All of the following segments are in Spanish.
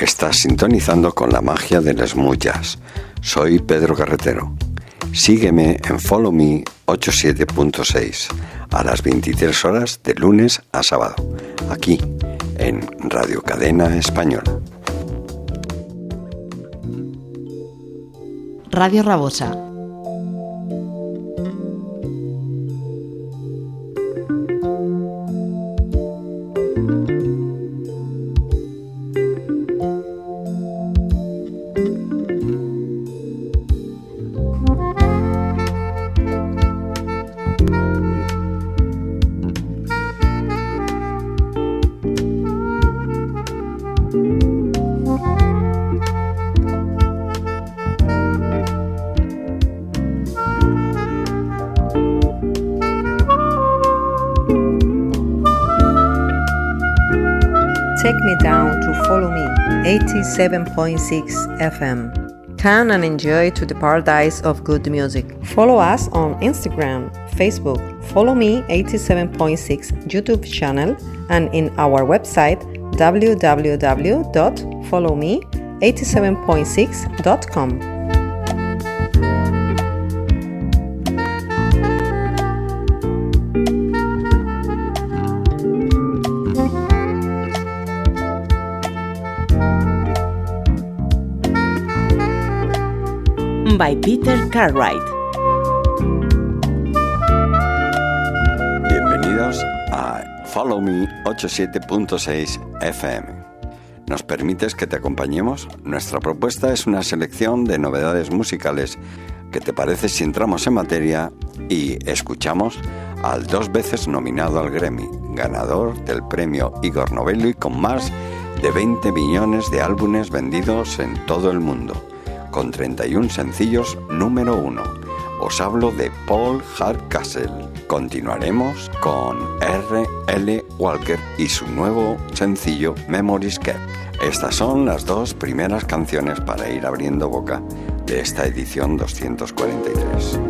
Estás sintonizando con la magia de las mullas. Soy Pedro Carretero. Sígueme en Follow Me 87.6 a las 23 horas de lunes a sábado, aquí en Radio Cadena Española. Radio Rabosa 87.6 FM. Come and enjoy to the paradise of good music. Follow us on Instagram, Facebook, follow me 87.6 YouTube channel and in our website www.followme87.6.com. by Peter Cartwright. Bienvenidos a Follow Me 87.6 FM. ¿Nos permites que te acompañemos? Nuestra propuesta es una selección de novedades musicales. ¿Qué te parece si entramos en materia y escuchamos al dos veces nominado al Grammy, ganador del premio Igor Novelli con más de 20 millones de álbumes vendidos en todo el mundo? Con 31 sencillos número 1. Os hablo de Paul Hardcastle. Continuaremos con R. L. Walker y su nuevo sencillo Memories Kept. Estas son las dos primeras canciones para ir abriendo boca de esta edición 243.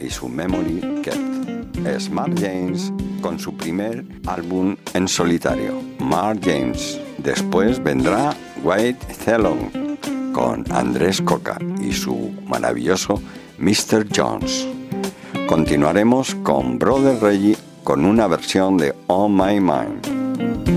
Y su Memory Kept. Es Mark James con su primer álbum en solitario, Mark James. Después vendrá White Thelon con Andrés Coca y su maravilloso Mr. Jones. Continuaremos con Brother Reggie con una versión de On My Mind.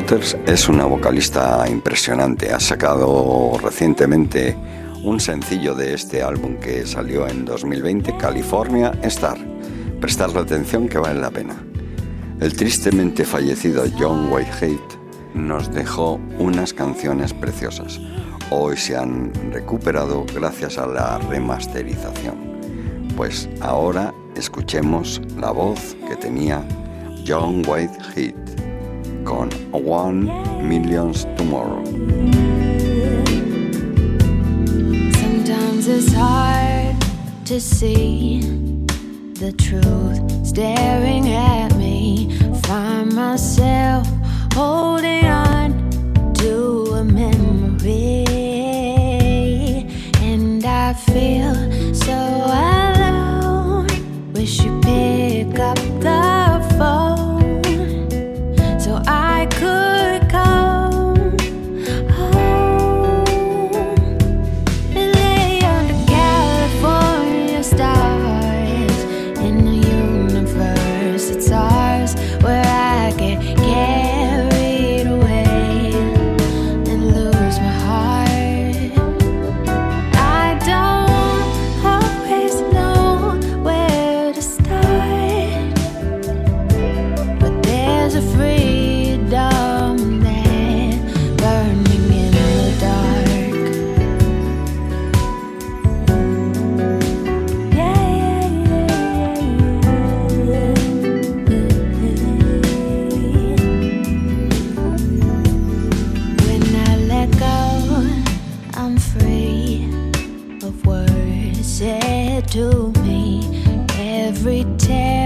Waters es una vocalista impresionante. Ha sacado recientemente un sencillo de este álbum que salió en 2020, California Star. Prestarle atención que vale la pena. El tristemente fallecido John Whitehead nos dejó unas canciones preciosas. Hoy se han recuperado gracias a la remasterización. Pues ahora escuchemos la voz que tenía John Whitehead. and one millions tomorrow. Sometimes it's hard to see the truth staring at me. Find myself holding on. every tear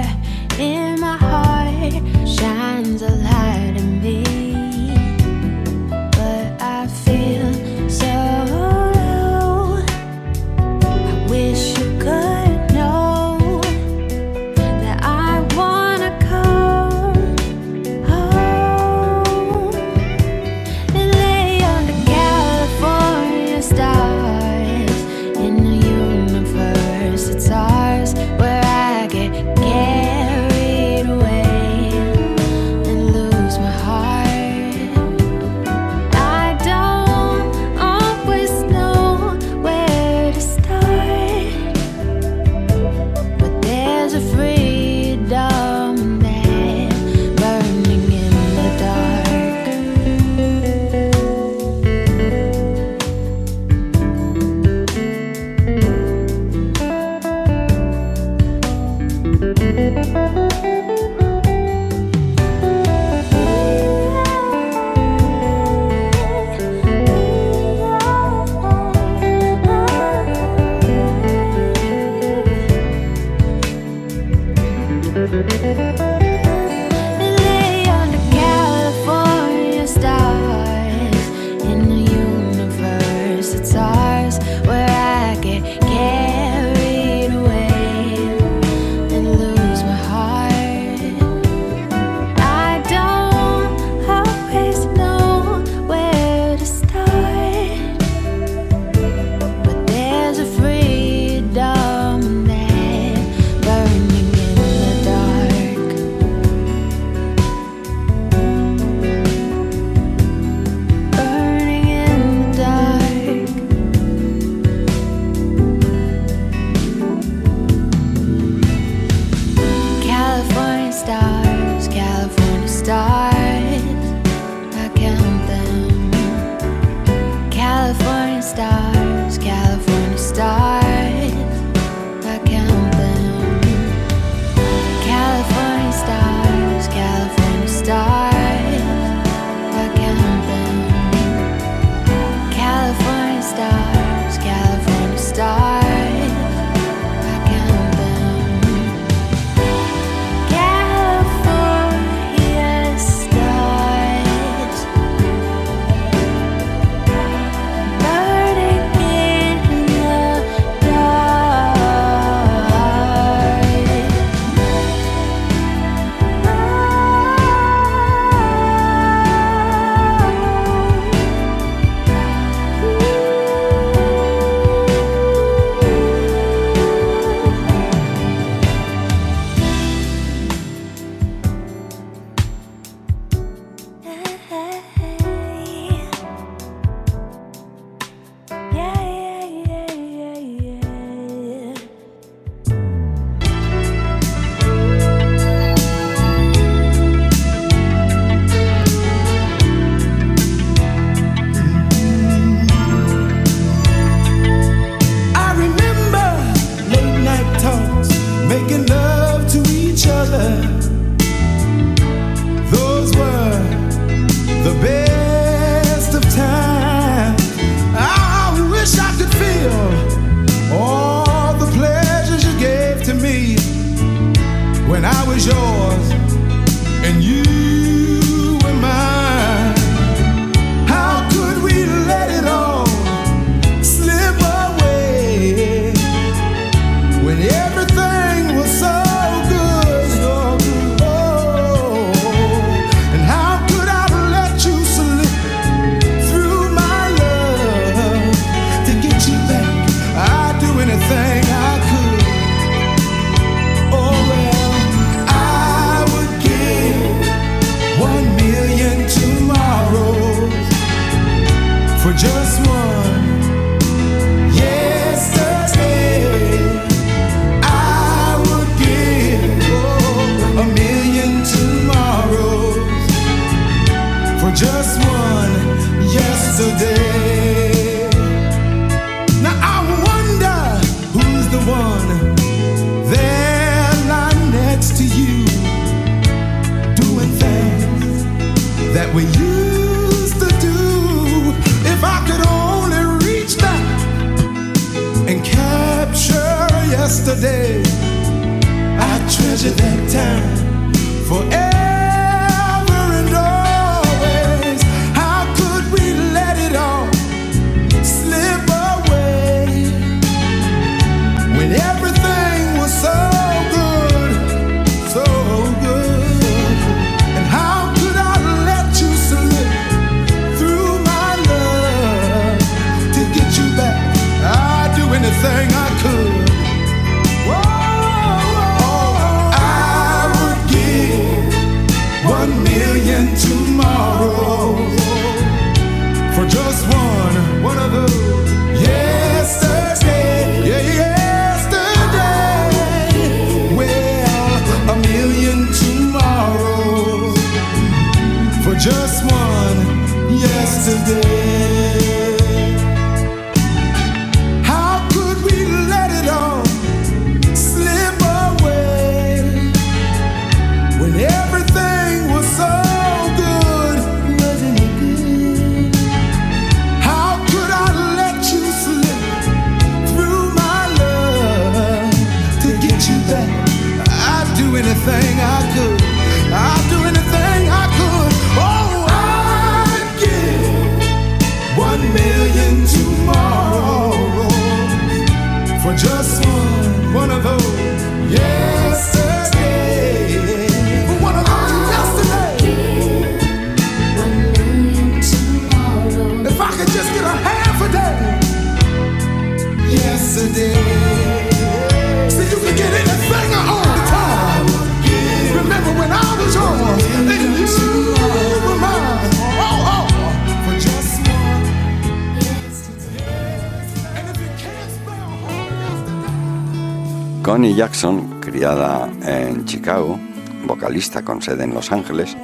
vocalista con sede en Los Ángeles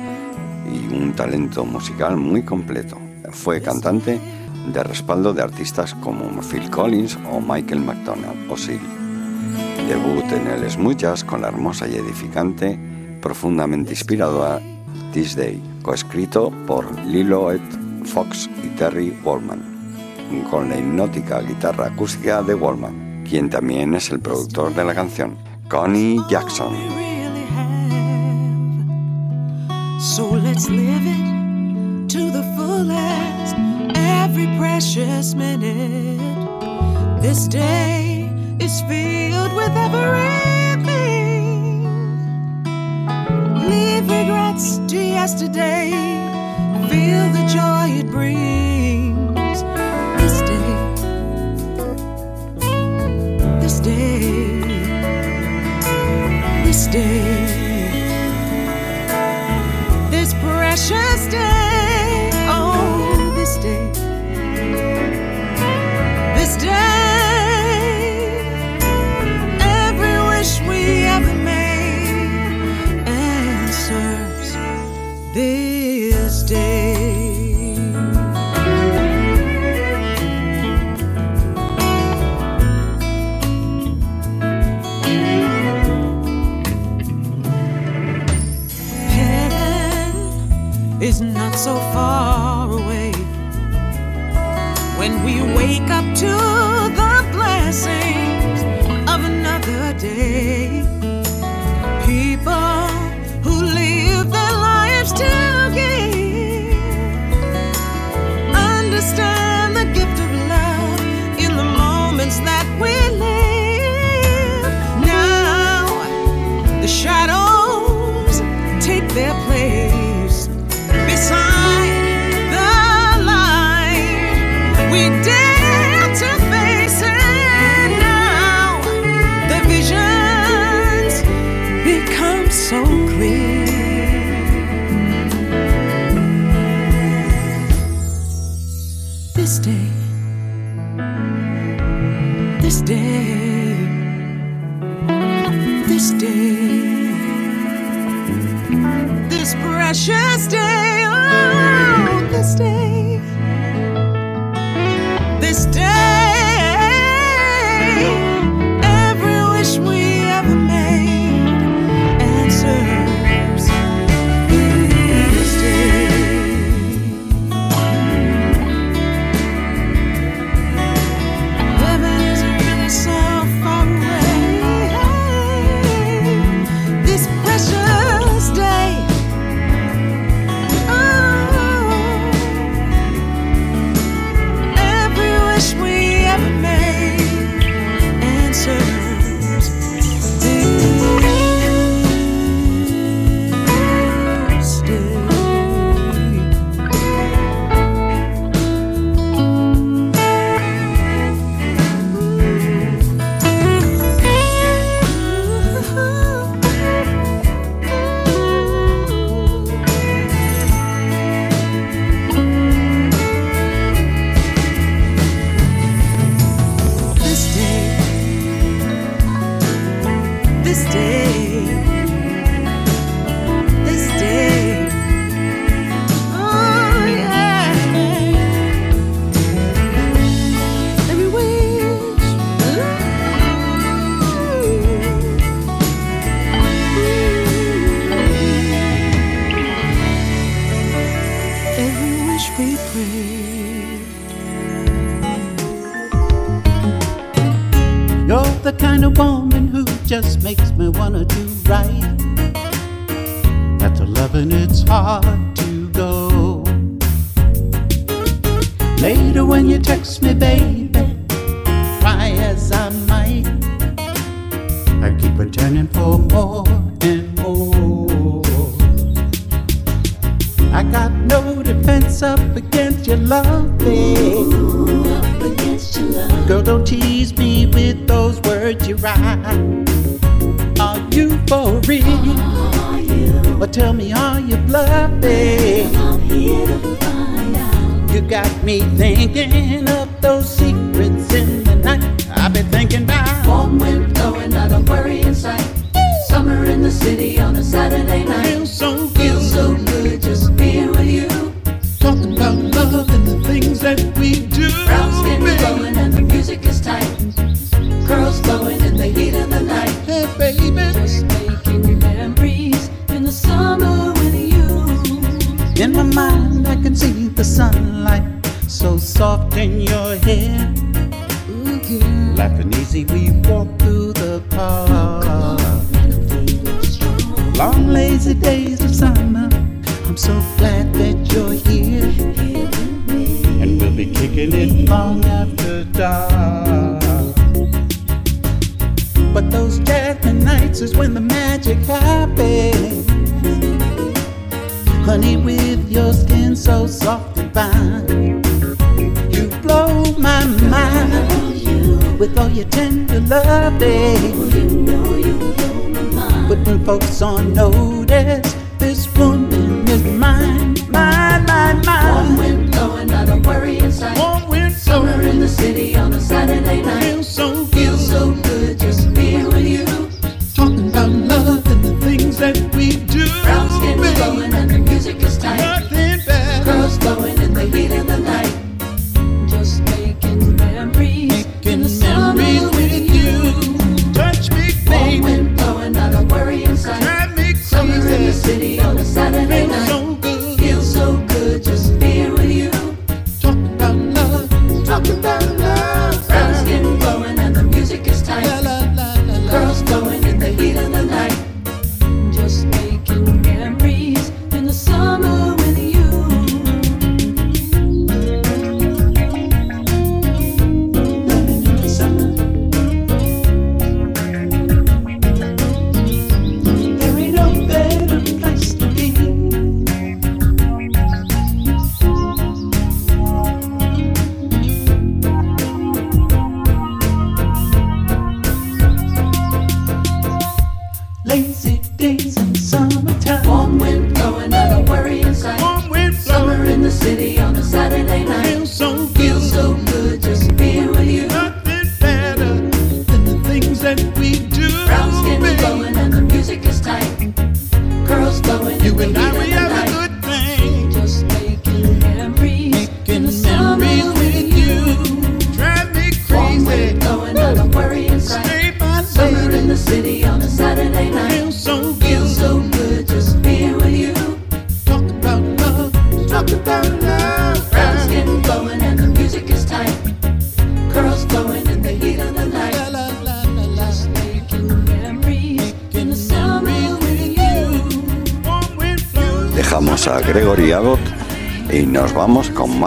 y un talento musical muy completo. Fue cantante de respaldo de artistas como Phil Collins o Michael McDonald o Seal. Debut en el smooth jazz con la hermosa y edificante, profundamente inspiradora This Day, coescrito por Lilo Ed Fox y Terry Wallman, con la hipnótica guitarra acústica de Wallman quien también es el productor de la canción, Connie Jackson. So let's live it to the fullest, every precious minute. This day is filled with everything. Leave regrets to yesterday, feel the joy it brings. This day, this precious day, just make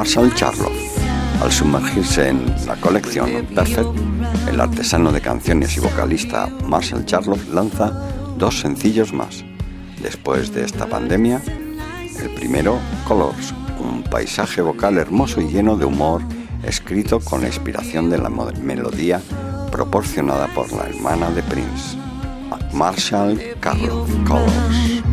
Marshall Charloff. Al sumergirse en la colección Perfect, el artesano de canciones y vocalista Marshall Charloff lanza dos sencillos más. Después de esta pandemia, el primero, Colors, un paisaje vocal hermoso y lleno de humor, escrito con la inspiración de la melodía proporcionada por la hermana de Prince, Marshall Carlos Colors.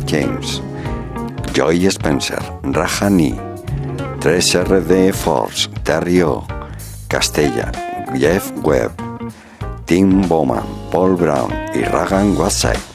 James, Joy Spencer, Rahani, 3RD Force, Terry O, Castella, Jeff Webb, Tim Bowman, Paul Brown y Ragan Whiteside.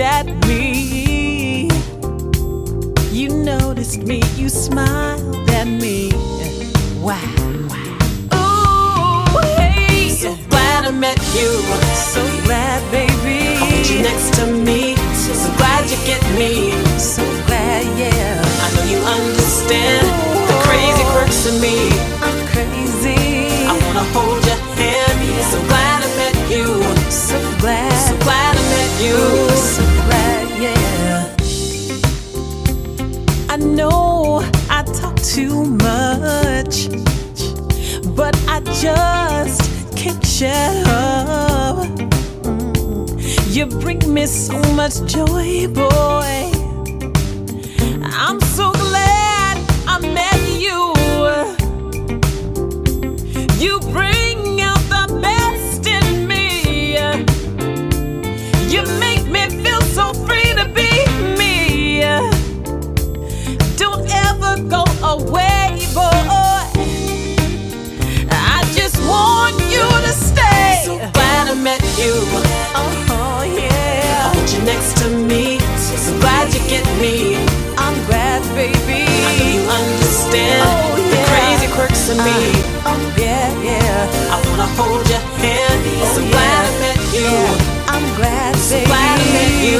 At me. You noticed me, you smiled at me. Wow. Ooh, hey. So glad I met you. So glad, baby. I want you next to me. So, so glad you get me. So glad, yeah. I know you understand the crazy quirks of me. Just can't shut up. You bring me so much joy, boy. You get me. I'm glad, baby. I know you understand oh, yeah. the crazy quirks of me. Uh, oh, yeah, yeah. I wanna hold your hand. Oh, so glad I met you. Yeah. I'm glad, so baby. glad I met you.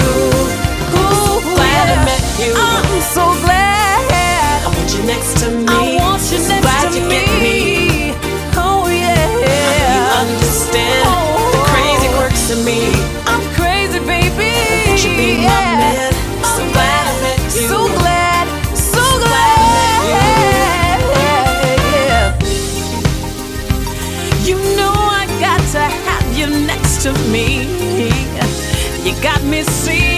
Ooh, glad yeah. I met you. I'm so glad. I want you next to me. I got me seeing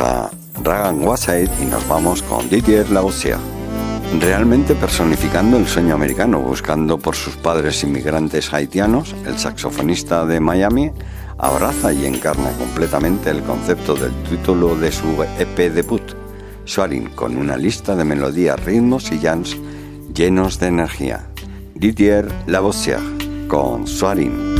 A Ragan Wassaid y nos vamos con Didier Lausia. Realmente personificando el sueño americano, buscando por sus padres inmigrantes haitianos, el saxofonista de Miami abraza y encarna completamente el concepto del título de su EP debut, Soarin, con una lista de melodías, ritmos y jams llenos de energía. Didier Lavoisier con Soarin.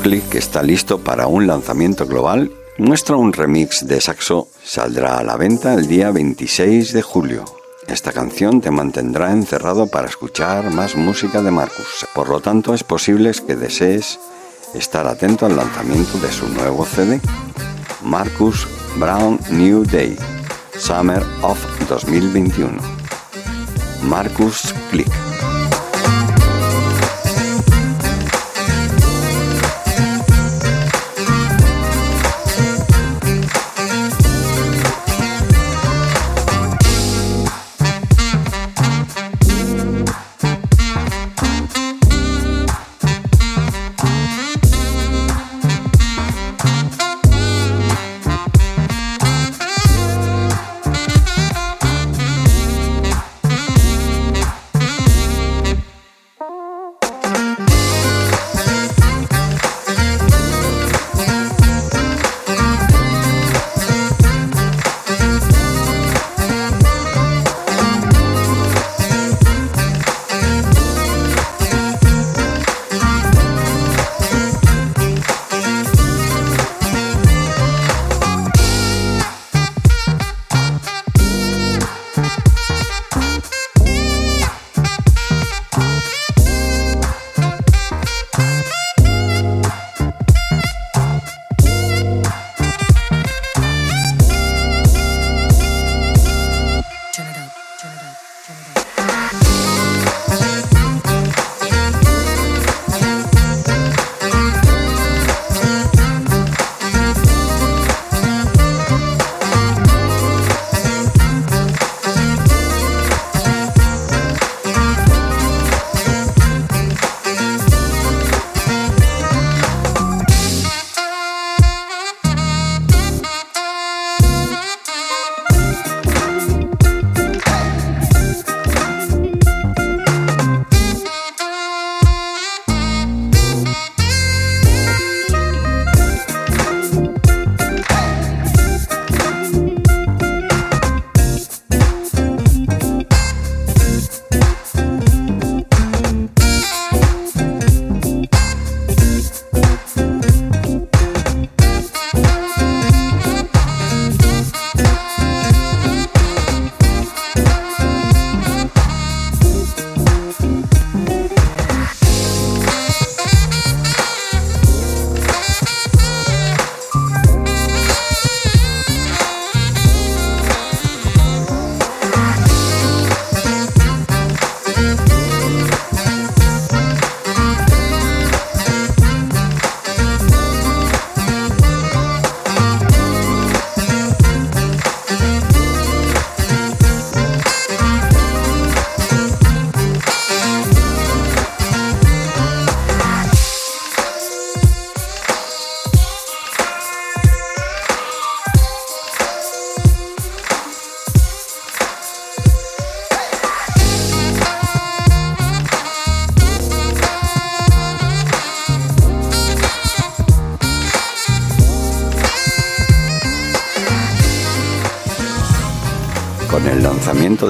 Que está listo para un lanzamiento global, muestra un remix de saxo, saldrá a la venta el día 26 de julio. Esta canción te mantendrá encerrado para escuchar más música de Marcus, por lo tanto es posible que desees estar atento al lanzamiento de su nuevo CD, Marcus Brown New Day, Summer of 2021. Marcus Click.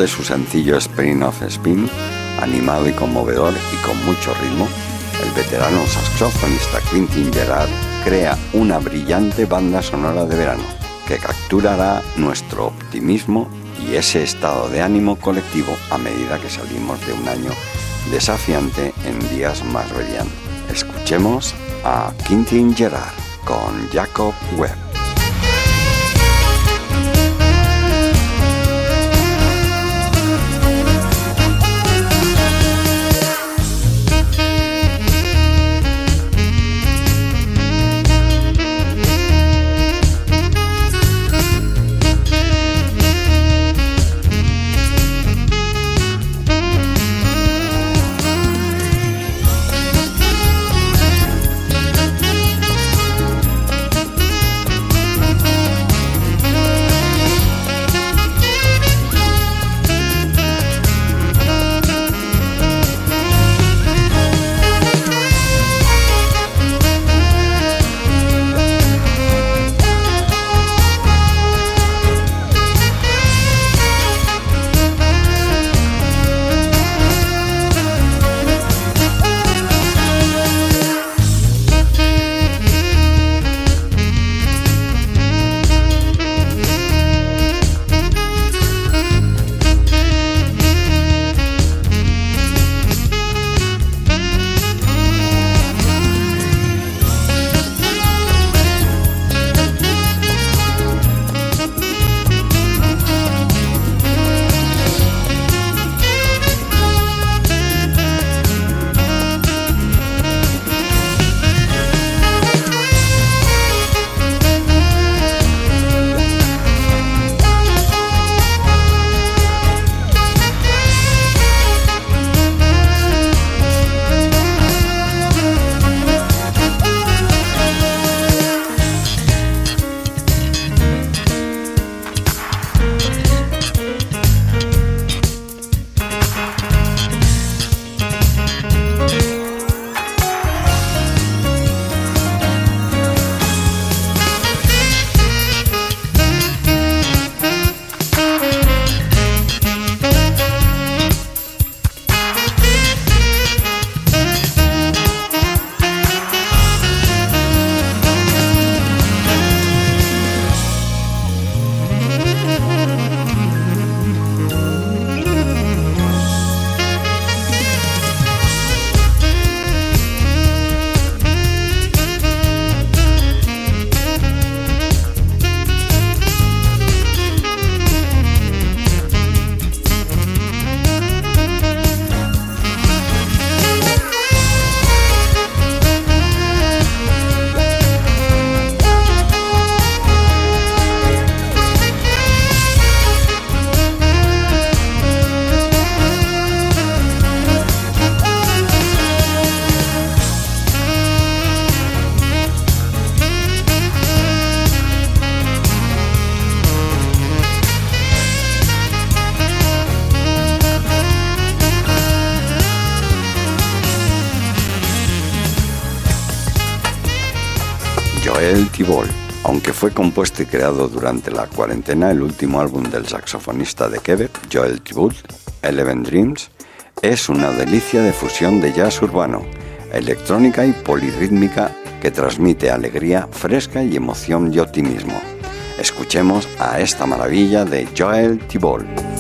De su sencillo Spring of Spin, animado y conmovedor y con mucho ritmo, el veterano saxofonista Quintin Gerard crea una brillante banda sonora de verano que capturará nuestro optimismo y ese estado de ánimo colectivo a medida que salimos de un año desafiante en días más brillantes. Escuchemos a Quintin Gerard con Jacob Webb. Fue compuesto y creado durante la cuarentena, el último álbum del saxofonista de Quebec, Joel Thibault, Eleven Dreams, es una delicia de fusión de jazz urbano, electrónica y polirrítmica que transmite alegría fresca y emoción y optimismo. Escuchemos a esta maravilla de Joel Thibault.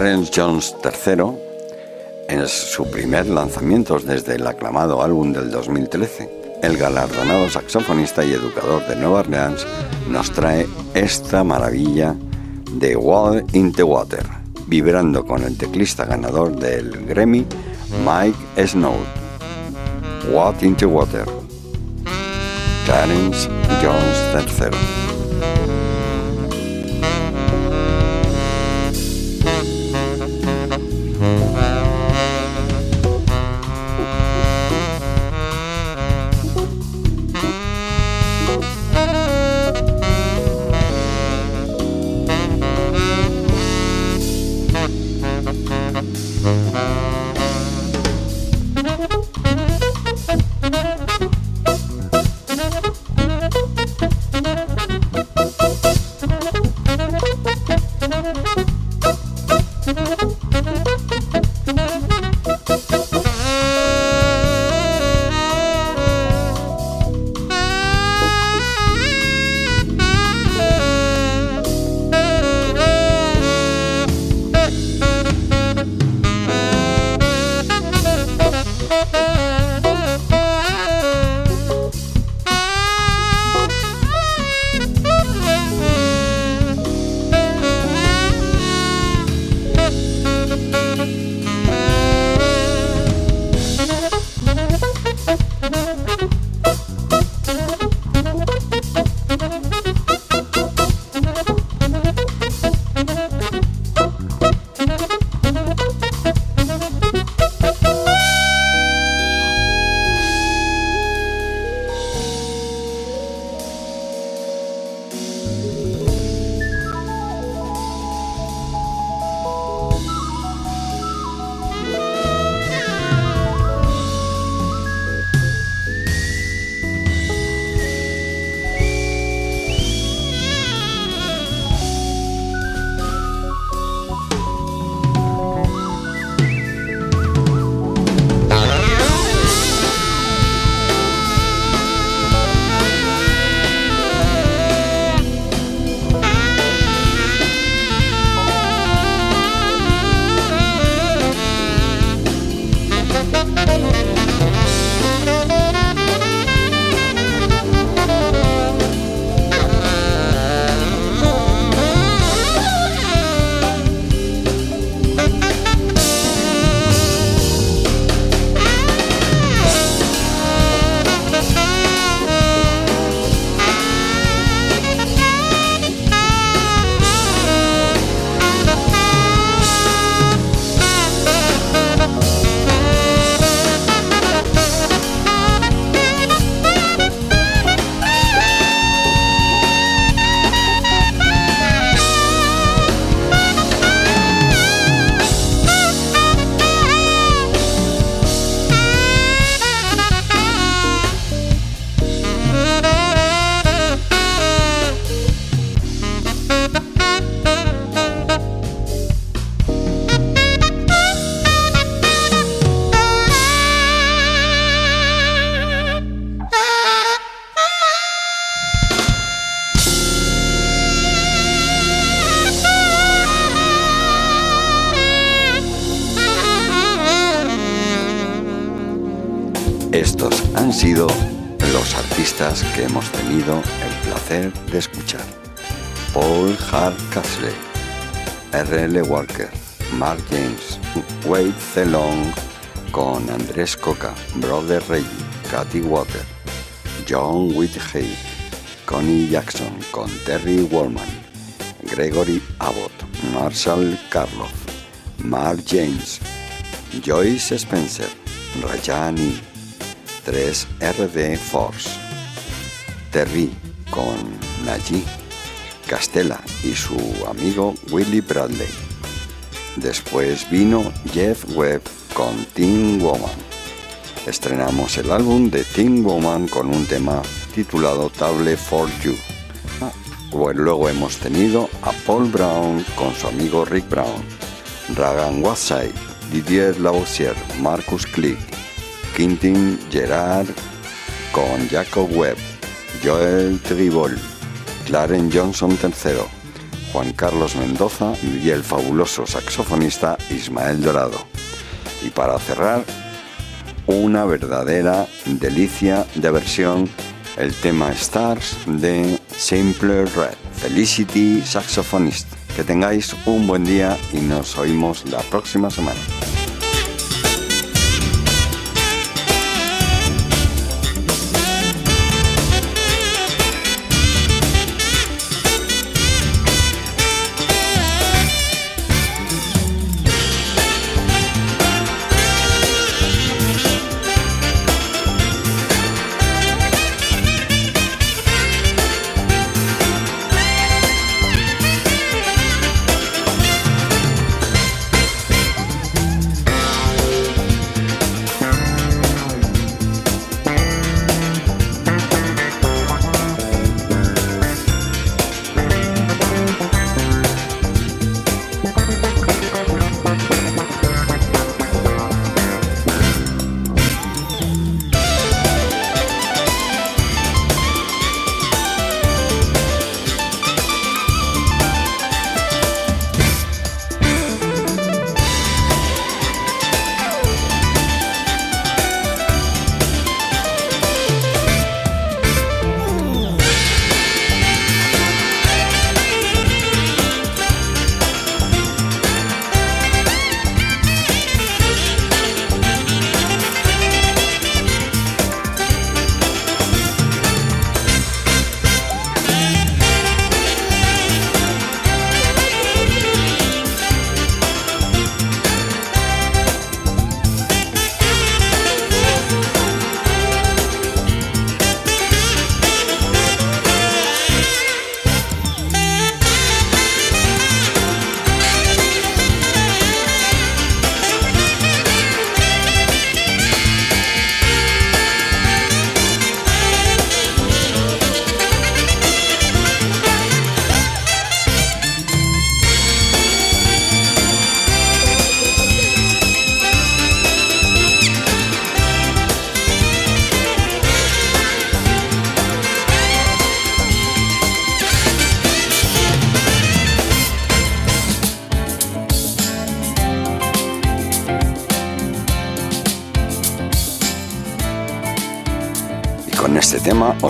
Clarence Jones III, en su primer lanzamiento desde el aclamado álbum del 2013, el galardonado saxofonista y educador de Nueva Orleans nos trae esta maravilla de Wall in the Water, vibrando con el teclista ganador del Grammy, Mike Snow. What in the Water. Clarence Jones III. R.L. Walker, Mark James, Wade Celong con Andrés Coca, Brother Reggie, Katy Water, John Whitehey, Connie Jackson con Terry Wallman, Gregory Abbott, Marshall Karloff, Mark James, Joyce Spencer, Rajani, 3RD Force. Terry con Najee, Castella y su amigo Willie Bradley. Después vino Jeff Webb con Teen Woman. Estrenamos el álbum de Teen Woman con un tema titulado Table for You. luego hemos tenido a Paul Brown con su amigo Rick Brown, Ragan Watside, Didier Lausier, Marcus Click, Quintin Gerard con Jacob Webb, Joel Tribol, Clarence Johnson III, Juan Carlos Mendoza y el fabuloso saxofonista Ismael Dorado. Y para cerrar, una verdadera delicia de versión, el tema Stars de Simple Red. Felicity Saxophonist. Que tengáis un buen día y nos oímos la próxima semana.